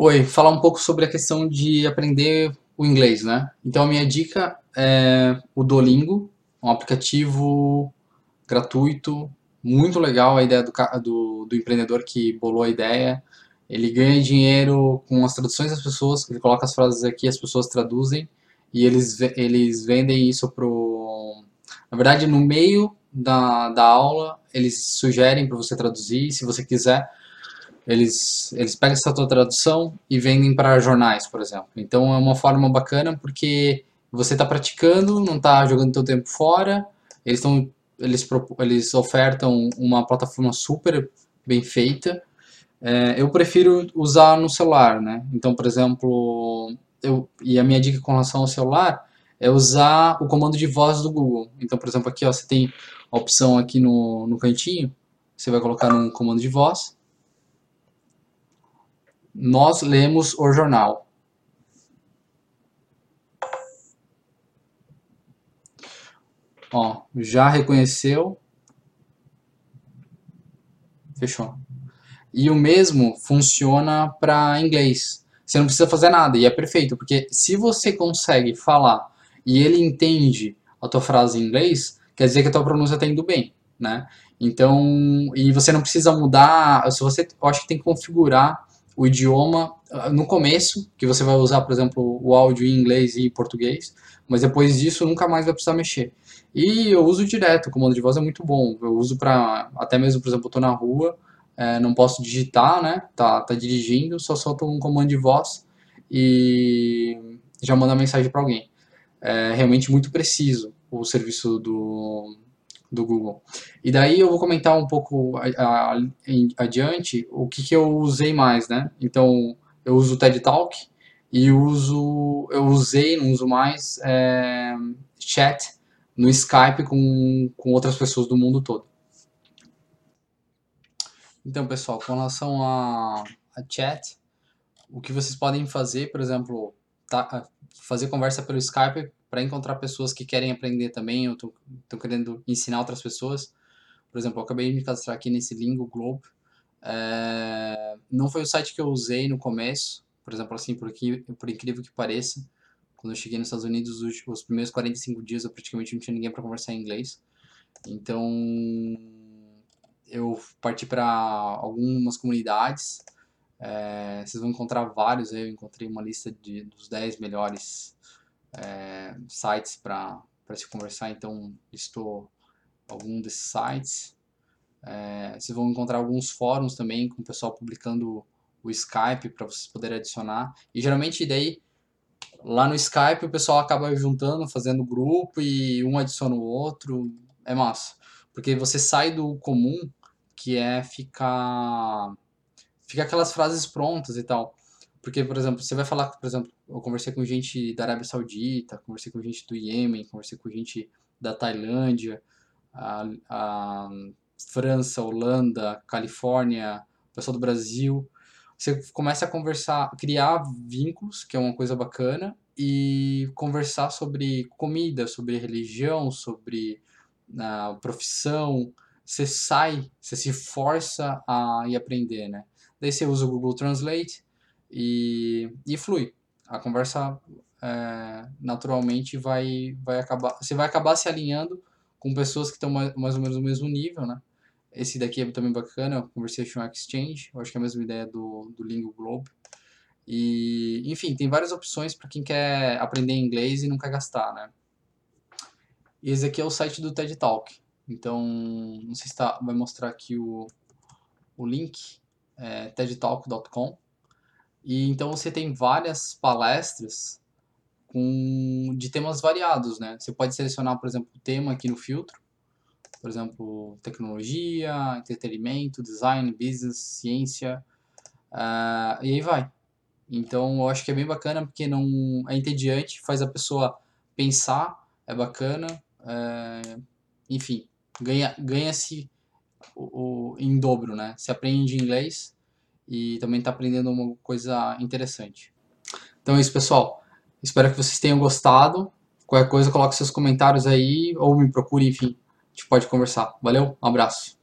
Oi, falar um pouco sobre a questão de aprender o inglês, né? Então a minha dica é o Duolingo, um aplicativo gratuito, muito legal a ideia do, do, do empreendedor que bolou a ideia. Ele ganha dinheiro com as traduções das pessoas, ele coloca as frases aqui, as pessoas traduzem e eles, eles vendem isso pro... Na verdade, no meio da, da aula, eles sugerem para você traduzir, se você quiser, eles, eles pegam essa tua tradução e vendem para jornais, por exemplo. Então é uma forma bacana porque você está praticando, não está jogando teu tempo fora, eles, tão, eles, eles ofertam uma plataforma super bem feita. É, eu prefiro usar no celular, né? Então, por exemplo, eu, e a minha dica com relação ao celular é usar o comando de voz do Google. Então, por exemplo, aqui ó, você tem a opção aqui no, no cantinho, você vai colocar no comando de voz, nós lemos o jornal. Ó, já reconheceu. Fechou. E o mesmo funciona para inglês. Você não precisa fazer nada e é perfeito, porque se você consegue falar e ele entende a tua frase em inglês, quer dizer que a tua pronúncia está indo bem, né? Então, e você não precisa mudar, se você, eu acho que tem que configurar o idioma ah, no começo, que você vai usar, por exemplo, o áudio em inglês e português, mas depois disso nunca mais vai precisar mexer. E eu uso direto, o comando de voz é muito bom. Eu uso para, até mesmo, por exemplo, eu na rua, é, não posso digitar, né? Tá, tá dirigindo, só solto um comando de voz e já manda mensagem para alguém. É realmente muito preciso o serviço do, do Google. E daí eu vou comentar um pouco adiante o que, que eu usei mais, né? Então, eu uso o TED Talk e uso, eu usei, não uso mais, é, chat no Skype com, com outras pessoas do mundo todo. Então, pessoal, com relação a, a chat, o que vocês podem fazer, por exemplo, tá, fazer conversa pelo Skype para encontrar pessoas que querem aprender também, ou estão querendo ensinar outras pessoas. Por exemplo, eu acabei de me cadastrar aqui nesse Lingo Globe. É, não foi o site que eu usei no começo, por exemplo, assim, por, aqui, por incrível que pareça. Quando eu cheguei nos Estados Unidos, os, os primeiros 45 dias eu praticamente não tinha ninguém para conversar em inglês. Então, eu parti para algumas comunidades. É, vocês vão encontrar vários, eu encontrei uma lista de, dos 10 melhores é, sites para se conversar, então listou algum desses sites. É, vocês vão encontrar alguns fóruns também com o pessoal publicando o Skype para vocês poderem adicionar. E geralmente daí lá no Skype o pessoal acaba juntando, fazendo grupo e um adiciona o outro. É massa. Porque você sai do comum, que é ficar. Fica aquelas frases prontas e tal. Porque, por exemplo, você vai falar, por exemplo, eu conversei com gente da Arábia Saudita, conversei com gente do Iêmen, conversei com gente da Tailândia, a, a França, Holanda, Califórnia, pessoal do Brasil. Você começa a conversar, criar vínculos, que é uma coisa bacana, e conversar sobre comida, sobre religião, sobre a profissão. Você sai, você se força a ir aprender, né? Daí você usa o Google Translate, e, e flui. A conversa é, naturalmente vai, vai acabar. Você vai acabar se alinhando com pessoas que estão mais, mais ou menos no mesmo nível, né? Esse daqui é também bacana, o Conversation Exchange, eu acho que é a mesma ideia do, do Lingo Globe. E, enfim, tem várias opções para quem quer aprender inglês e não quer gastar, né? Esse aqui é o site do TED Talk. Então, não sei se tá, vai mostrar aqui o, o link, é tedtalk.com. E então você tem várias palestras com, de temas variados, né? Você pode selecionar, por exemplo, o tema aqui no filtro, por exemplo, tecnologia, entretenimento, design, business, ciência, uh, e aí vai. Então eu acho que é bem bacana porque não é entediante, faz a pessoa pensar, é bacana, é, enfim, ganha ganha-se o, o, em dobro, né? Se aprende inglês, e também está aprendendo uma coisa interessante. Então é isso, pessoal. Espero que vocês tenham gostado. Qualquer coisa, coloque seus comentários aí ou me procure, enfim. A gente pode conversar. Valeu, um abraço.